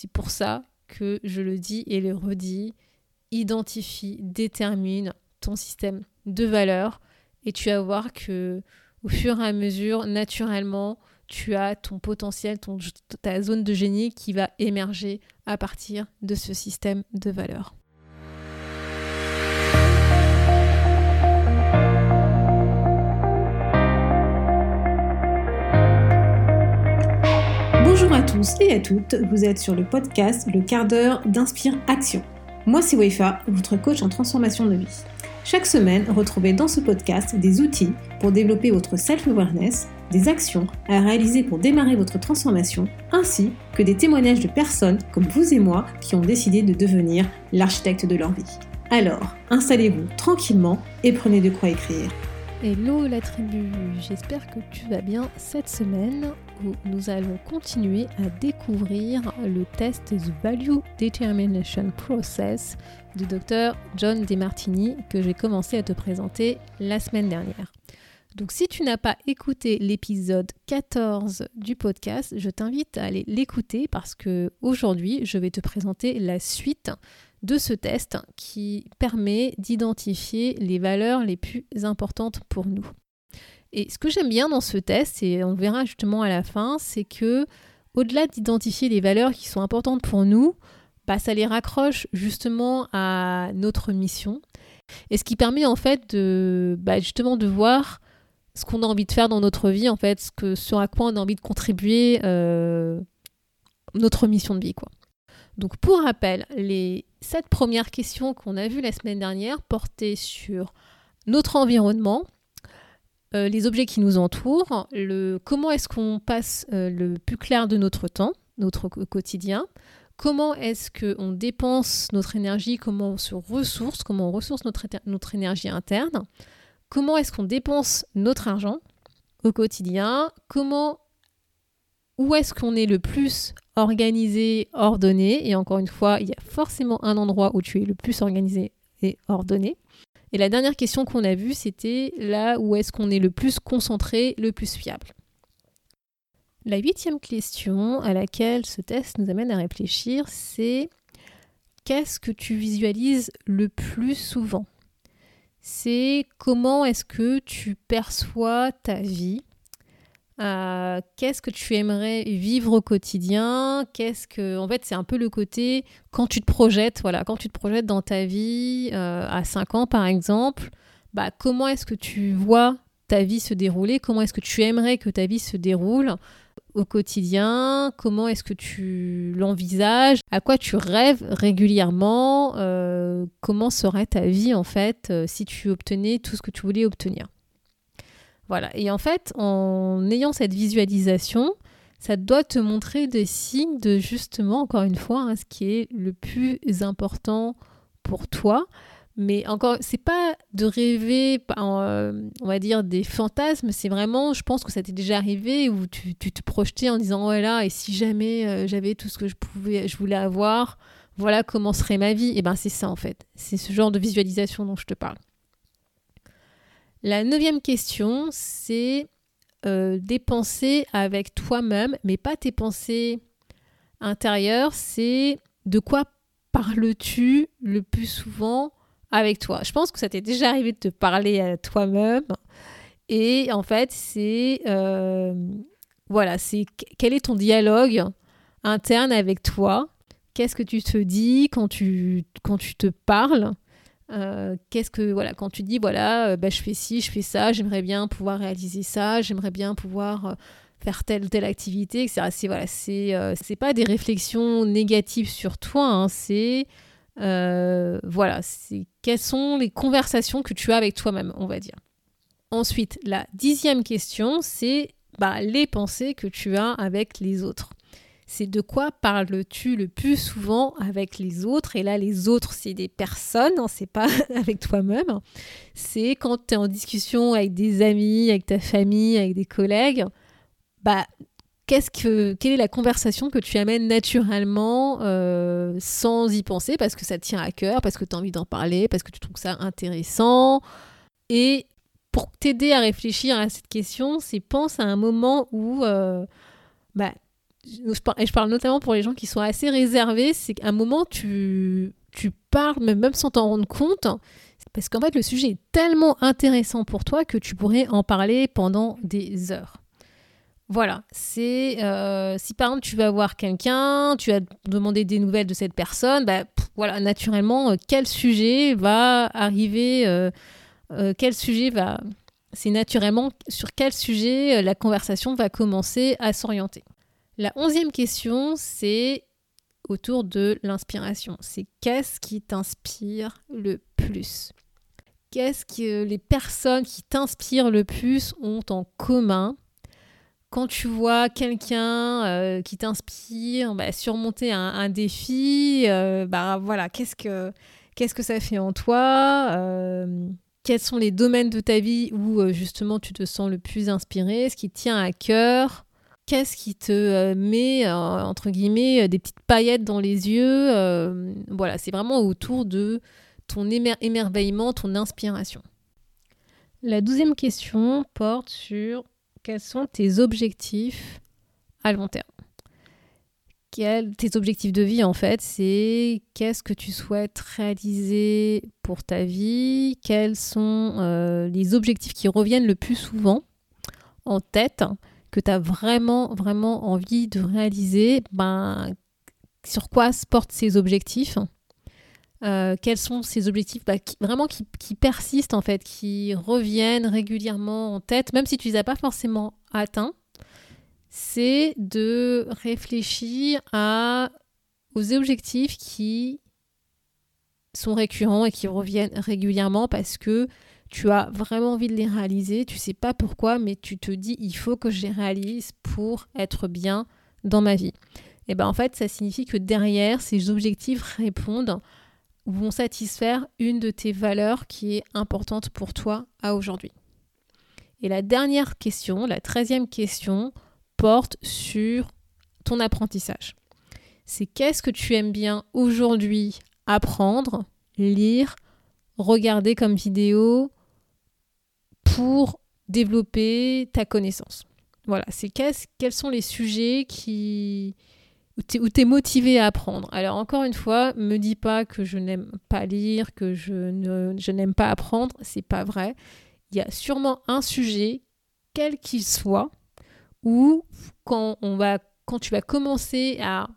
C'est pour ça que je le dis et le redis, identifie, détermine ton système de valeurs et tu vas voir que au fur et à mesure, naturellement, tu as ton potentiel, ta zone de génie qui va émerger à partir de ce système de valeurs. Tous et à toutes, vous êtes sur le podcast Le quart d'heure d'Inspire Action. Moi c'est Weifa, votre coach en transformation de vie. Chaque semaine, retrouvez dans ce podcast des outils pour développer votre self-awareness, des actions à réaliser pour démarrer votre transformation, ainsi que des témoignages de personnes comme vous et moi qui ont décidé de devenir l'architecte de leur vie. Alors, installez-vous tranquillement et prenez de quoi écrire. Hello la tribu, j'espère que tu vas bien cette semaine nous allons continuer à découvrir le test The Value Determination Process du docteur John DeMartini que j'ai commencé à te présenter la semaine dernière. Donc si tu n'as pas écouté l'épisode 14 du podcast, je t'invite à aller l'écouter parce que aujourd'hui, je vais te présenter la suite de ce test qui permet d'identifier les valeurs les plus importantes pour nous. Et ce que j'aime bien dans ce test, et on verra justement à la fin, c'est que au-delà d'identifier les valeurs qui sont importantes pour nous, bah, ça les raccroche justement à notre mission. Et ce qui permet en fait de bah, justement de voir ce qu'on a envie de faire dans notre vie, en fait, ce sur à quoi on a envie de contribuer euh, notre mission de vie. Quoi. Donc pour rappel, les sept premières questions qu'on a vues la semaine dernière portaient sur notre environnement, euh, les objets qui nous entourent, le, comment est-ce qu'on passe euh, le plus clair de notre temps, notre quotidien, comment est-ce qu'on dépense notre énergie, comment on se ressource, comment on ressource notre, notre énergie interne, comment est-ce qu'on dépense notre argent au quotidien, comment, où est-ce qu'on est le plus organisé, ordonné, et encore une fois, il y a forcément un endroit où tu es le plus organisé et ordonné. Et la dernière question qu'on a vue, c'était là où est-ce qu'on est le plus concentré, le plus fiable? La huitième question à laquelle ce test nous amène à réfléchir, c'est qu'est-ce que tu visualises le plus souvent? C'est comment est-ce que tu perçois ta vie euh, qu'est-ce que tu aimerais vivre au quotidien? Qu'est-ce que, en fait, c'est un peu le côté quand tu te projettes, voilà, quand tu te projettes dans ta vie euh, à 5 ans par exemple, bah comment est-ce que tu vois ta vie se dérouler? Comment est-ce que tu aimerais que ta vie se déroule au quotidien? Comment est-ce que tu l'envisages? À quoi tu rêves régulièrement? Euh, Comment serait ta vie en fait si tu obtenais tout ce que tu voulais obtenir? Voilà. Et en fait, en ayant cette visualisation, ça doit te montrer des signes de justement, encore une fois, hein, ce qui est le plus important pour toi. Mais encore, c'est pas de rêver, euh, on va dire, des fantasmes, c'est vraiment, je pense que ça t'est déjà arrivé où tu, te projetais en disant, voilà, et si jamais euh, j'avais tout ce que je pouvais, je voulais avoir, voilà comment serait ma vie. Et ben c'est ça en fait, c'est ce genre de visualisation dont je te parle. La neuvième question, c'est euh, des pensées avec toi-même, mais pas tes pensées intérieures, c'est de quoi parles-tu le plus souvent avec toi? Je pense que ça t'est déjà arrivé de te parler à toi-même. Et en fait, c'est euh, voilà, c'est quel est ton dialogue interne avec toi? Qu'est-ce que tu te dis quand tu, quand tu te parles? Euh, qu'est-ce que voilà quand tu dis voilà euh, bah, je fais ci je fais ça j'aimerais bien pouvoir réaliser ça j'aimerais bien pouvoir euh, faire telle telle activité etc c'est voilà c'est c'est pas des réflexions négatives sur toi hein, c'est voilà c'est quelles sont les conversations que tu as avec toi-même on va dire. Ensuite la dixième question c'est bah, les pensées que tu as avec les autres c'est de quoi parles-tu le plus souvent avec les autres? Et là, les autres, c'est des personnes, hein, c'est pas avec toi-même. C'est quand tu es en discussion avec des amis, avec ta famille, avec des collègues. Bah, qu'est-ce que, quelle est la conversation que tu amènes naturellement euh, sans y penser? Parce que ça tient à cœur, parce que tu as envie d'en parler, parce que tu trouves ça intéressant Et pour t'aider à réfléchir à cette question, c'est pense à un moment où euh, bah, et je parle notamment pour les gens qui sont assez réservés, c'est qu'à un moment, tu, tu parles, même sans t'en rendre compte, parce qu'en fait, le sujet est tellement intéressant pour toi que tu pourrais en parler pendant des heures. Voilà, c'est euh, si par exemple tu vas voir quelqu'un, tu as demandé des nouvelles de cette personne, bah, voilà, naturellement, euh, quel sujet va arriver, euh, quel sujet va, c'est naturellement sur quel sujet la conversation va commencer à s'orienter. La onzième question, c'est autour de l'inspiration. C'est qu'est-ce qui t'inspire le plus? Qu'est-ce que les personnes qui t'inspirent le plus ont en commun? Quand tu vois quelqu'un euh, qui t'inspire bah, surmonter un, défi, euh, bah voilà, qu'est-ce que ça fait en toi? Euh, Quels sont les domaines de ta vie où justement tu te sens le plus inspiré? Ce qui tient à cœur? Qu'est-ce qui te met entre guillemets des petites paillettes dans les yeux Voilà, c'est vraiment autour de ton émerveillement, ton inspiration. La douzième question porte sur quels sont tes objectifs à long terme tes objectifs de vie en fait, c'est qu'est-ce que tu souhaites réaliser pour ta vie, quels sont euh, les objectifs qui reviennent le plus souvent en tête, que tu as vraiment, vraiment envie de réaliser, ben, sur quoi se portent ces objectifs euh, quels sont ces objectifs bah, qui, vraiment qui, persistent en fait, qui reviennent régulièrement en tête, même si tu ne les as pas forcément atteints, c'est de réfléchir à, aux objectifs qui sont récurrents et qui reviennent régulièrement parce que tu as vraiment envie de les réaliser, tu sais pas pourquoi, mais tu te dis il faut que je les réalise pour être bien dans ma vie. Et ben en fait, ça signifie que derrière, ces objectifs répondent vont satisfaire une de tes valeurs qui est importante pour toi à aujourd'hui. Et la dernière question, la treizième question, porte sur ton apprentissage. C'est qu'est-ce que tu aimes bien aujourd'hui apprendre, lire, regarder comme vidéo pour développer ta connaissance. Voilà, c'est quels sont les sujets qui, où tu motivé à apprendre. Alors encore une fois, me dis pas que je n'aime pas lire, que je, ne, je n'aime pas apprendre, c'est pas vrai. Il y a sûrement un sujet, quel qu'il soit, où quand, on va, quand tu vas commencer à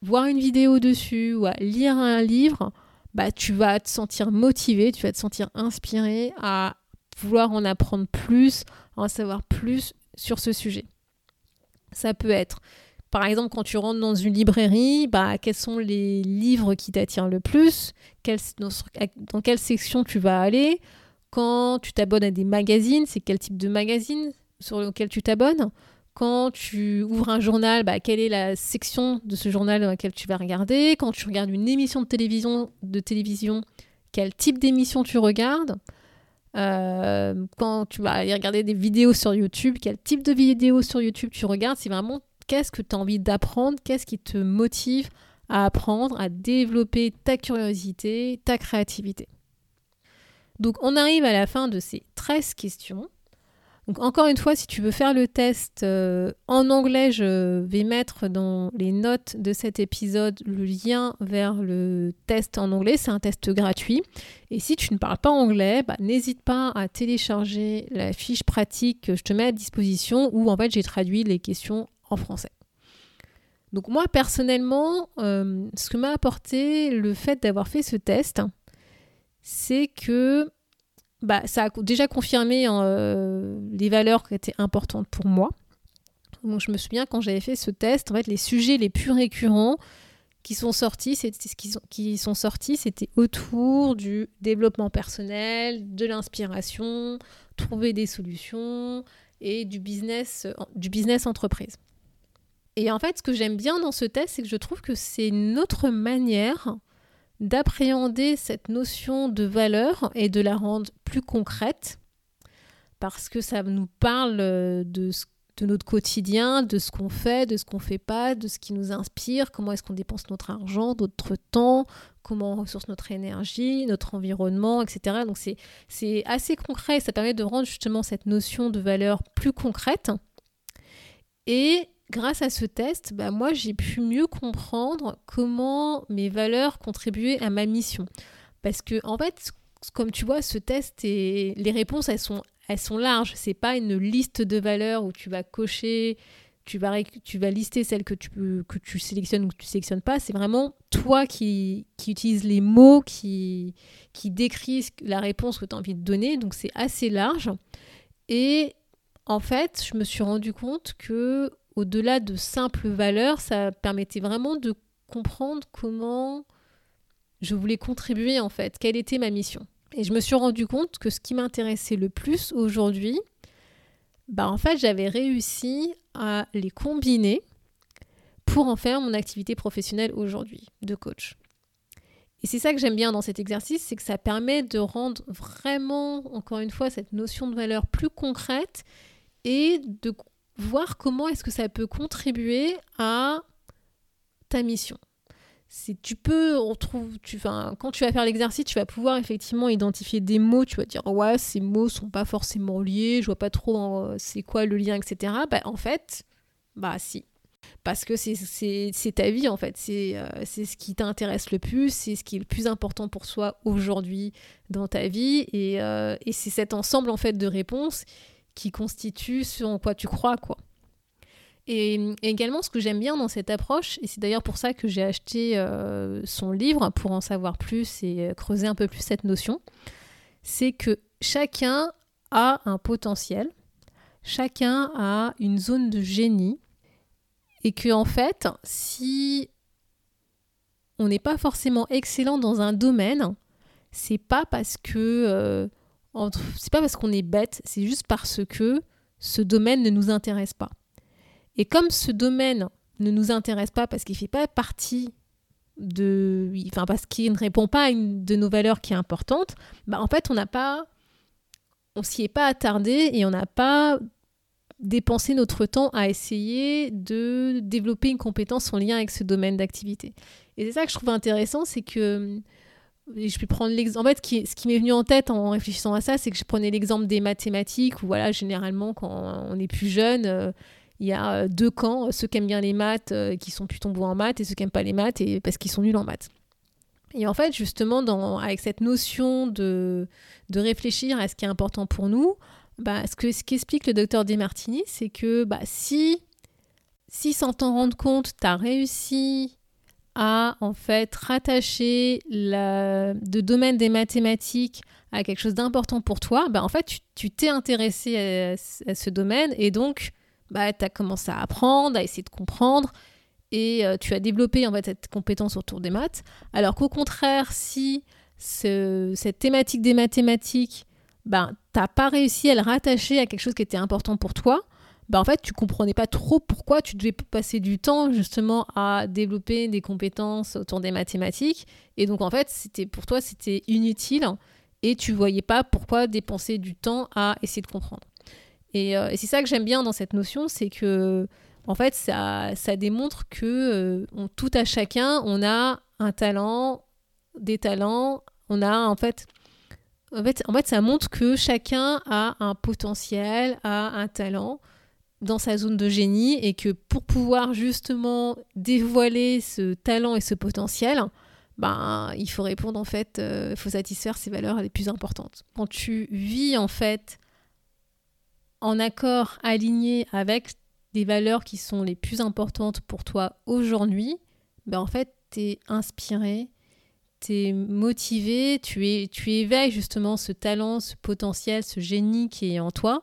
voir une vidéo dessus ou à lire un livre, bah, tu vas te sentir motivé, tu vas te sentir inspiré à vouloir en apprendre plus, en savoir plus sur ce sujet. Ça peut être par exemple, quand tu rentres dans une librairie, bah, quels sont les livres qui t'attirent le plus dans, quelle section tu vas aller Quand tu t'abonnes à des magazines, c'est quel type de magazine sur lequel tu t'abonnes quand tu ouvres un journal, bah, quelle est la section de ce journal dans laquelle tu vas regarder Quand tu regardes une émission de télévision, de télévision quel type d'émission tu regardes Quand tu vas aller regarder des vidéos sur YouTube, quel type de vidéos sur YouTube tu regardes C'est vraiment qu'est-ce que tu as envie d'apprendre, qu'est-ce qui te motive à apprendre, à développer ta curiosité, ta créativité. Donc on arrive à la fin de ces 13 questions. Donc encore une fois, si tu veux faire le test euh, en anglais, je vais mettre dans les notes de cet épisode le lien vers le test en anglais. C'est un test gratuit. Et si tu ne parles pas anglais, bah, n'hésite pas à télécharger la fiche pratique que je te mets à disposition où en fait j'ai traduit les questions en français. Donc moi personnellement, euh, ce que m'a apporté le fait d'avoir fait ce test, c'est que bah, ça a déjà confirmé hein, euh, les valeurs qui étaient importantes pour moi. Donc je me souviens quand j'avais fait ce test, en fait les sujets les plus récurrents qui sont sortis, c'était qui sont sortis, c'était autour du développement personnel, de l'inspiration, trouver des solutions et du business, du business entreprise. Et en fait, ce que j'aime bien dans ce test, c'est que je trouve que c'est une autre manière d'appréhender cette notion de valeur et de la rendre plus concrète, parce que ça nous parle de, de notre quotidien, de ce qu'on fait, de ce qu'on fait pas, de ce qui nous inspire, comment est-ce qu'on dépense notre argent, notre temps, comment on ressource notre énergie, notre environnement, etc. Donc c'est assez concret, ça permet de rendre justement cette notion de valeur plus concrète. Et grâce à ce test, bah, moi, j'ai pu mieux comprendre comment mes valeurs contribuaient à ma mission. Parce que, en fait, comme tu vois, ce test et les réponses, elles sont, elles sont larges. C'est pas une liste de valeurs où tu vas cocher, tu vas, tu vas lister celles que tu, que tu sélectionnes ou que tu sélectionnes pas. C'est vraiment toi qui, qui utilise les mots, qui, qui décrit la réponse que tu as envie de donner. Donc, c'est assez large. Et en fait, je me suis rendu compte que au-delà de simples valeurs, ça permettait vraiment de comprendre comment je voulais contribuer en fait, quelle était ma mission. Et je me suis rendu compte que ce qui m'intéressait le plus aujourd'hui, bah en fait, j'avais réussi à les combiner pour en faire mon activité professionnelle aujourd'hui de coach. Et c'est ça que j'aime bien dans cet exercice, c'est que ça permet de rendre vraiment, encore une fois, cette notion de valeur plus concrète et de voir comment est-ce que ça peut contribuer à ta mission. Si tu peux, on trouve, tu, quand tu vas faire l'exercice, tu vas pouvoir effectivement identifier des mots, tu vas dire ouais, ces mots sont pas forcément liés, je vois pas trop c'est quoi le lien, etc. Bah, en fait, bah si. Parce que c'est ta vie en fait, euh, c'est ce qui t'intéresse le plus, c'est ce qui est le plus important pour soi aujourd'hui dans ta vie, et, euh, et c'est cet ensemble en fait de réponses qui constitue ce en quoi tu crois, quoi. Et, également, ce que j'aime bien dans cette approche, et c'est d'ailleurs pour ça que j'ai acheté euh, son livre, pour en savoir plus et euh, creuser un peu plus cette notion, c'est que chacun a un potentiel, chacun a une zone de génie, et que en fait, si on n'est pas forcément excellent dans un domaine, c'est pas parce que euh, c'est pas parce qu'on est bête, c'est juste parce que ce domaine ne nous intéresse pas. Et comme ce domaine ne nous intéresse pas parce qu'il fait pas partie de, enfin parce qu'il ne répond pas à une de nos valeurs qui est importante, bah en fait on n'a pas, on s'y est pas attardé et on n'a pas dépensé notre temps à essayer de développer une compétence en lien avec ce domaine d'activité. Et c'est ça que je trouve intéressant, c'est que je vais prendre l'exemple. En fait, ce qui m'est venu en tête en réfléchissant à ça, c'est que je prenais l'exemple des mathématiques, où voilà, généralement, quand on est plus jeune, euh, il y a euh, deux camps, ceux qui aiment bien les maths, euh, qui sont plutôt bons en maths, et ceux qui n'aiment pas les maths, et, parce qu'ils sont nuls en maths. Et en fait, justement, dans, avec cette notion de, de réfléchir à ce qui est important pour nous, bah, ce qu'explique ce explique le docteur Desmartini, c'est que bah, si, si sans t'en rendre compte, tu as réussi à en fait rattacher le domaine des mathématiques à quelque chose d'important pour toi, bah, en fait, tu t'es intéressé à, ce domaine et donc bah, tu as commencé à apprendre, à essayer de comprendre et euh, tu as développé en fait cette compétence autour des maths. Alors qu'au contraire, si cette thématique des mathématiques, tu n'as pas réussi à le rattacher à quelque chose qui était important pour toi, bah en fait, tu comprenais pas trop pourquoi tu devais passer du temps justement à développer des compétences autour des mathématiques. Et donc, en fait, c'était pour toi, c'était inutile et tu voyais pas pourquoi dépenser du temps à essayer de comprendre. Et, euh, c'est ça que j'aime bien dans cette notion, c'est que en fait, ça, ça démontre que euh, tout à chacun, on a un talent, des talents, on a en fait en fait, en fait, ça montre que chacun a un potentiel, a un talent dans sa zone de génie et que pour pouvoir justement dévoiler ce talent et ce potentiel, ben, il faut répondre en fait, euh, il faut satisfaire ses valeurs les plus importantes. Quand tu vis en fait en accord, aligné avec des valeurs qui sont les plus importantes pour toi aujourd'hui, ben en fait, tu es inspiré, tu es motivé, tu, es, tu éveilles justement ce talent, ce potentiel, ce génie qui est en toi.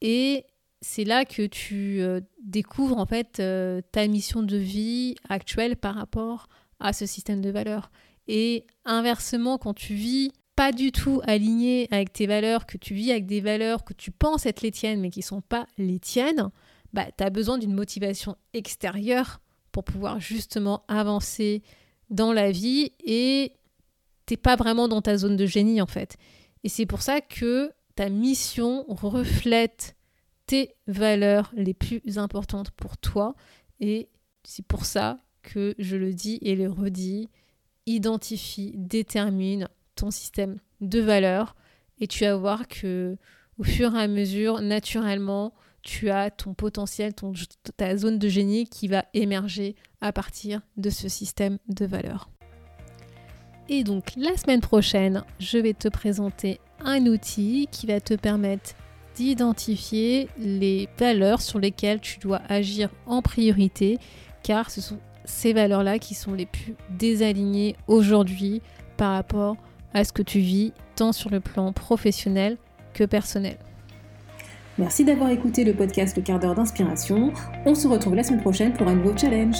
Et c'est là que tu euh, découvres en fait euh, ta mission de vie actuelle par rapport à ce système de valeurs. Et inversement, quand tu vis pas du tout aligné avec tes valeurs, que tu vis avec des valeurs que tu penses être les tiennes mais qui sont pas les tiennes, bah, tu as besoin d'une motivation extérieure pour pouvoir justement avancer dans la vie et t'es pas vraiment dans ta zone de génie en fait. Et c'est pour ça que ta mission reflète tes valeurs les plus importantes pour toi. Et c'est pour ça que je le dis et le redis. Identifie, détermine ton système de valeurs et tu vas voir que au fur et à mesure, naturellement, tu as ton potentiel, ton, ta zone de génie qui va émerger à partir de ce système de valeurs. Et donc la semaine prochaine, je vais te présenter un outil qui va te permettre d'identifier les valeurs sur lesquelles tu dois agir en priorité, car ce sont ces valeurs-là qui sont les plus désalignées aujourd'hui par rapport à ce que tu vis, tant sur le plan professionnel que personnel. Merci d'avoir écouté le podcast Le quart d'heure d'inspiration. On se retrouve la semaine prochaine pour un nouveau challenge.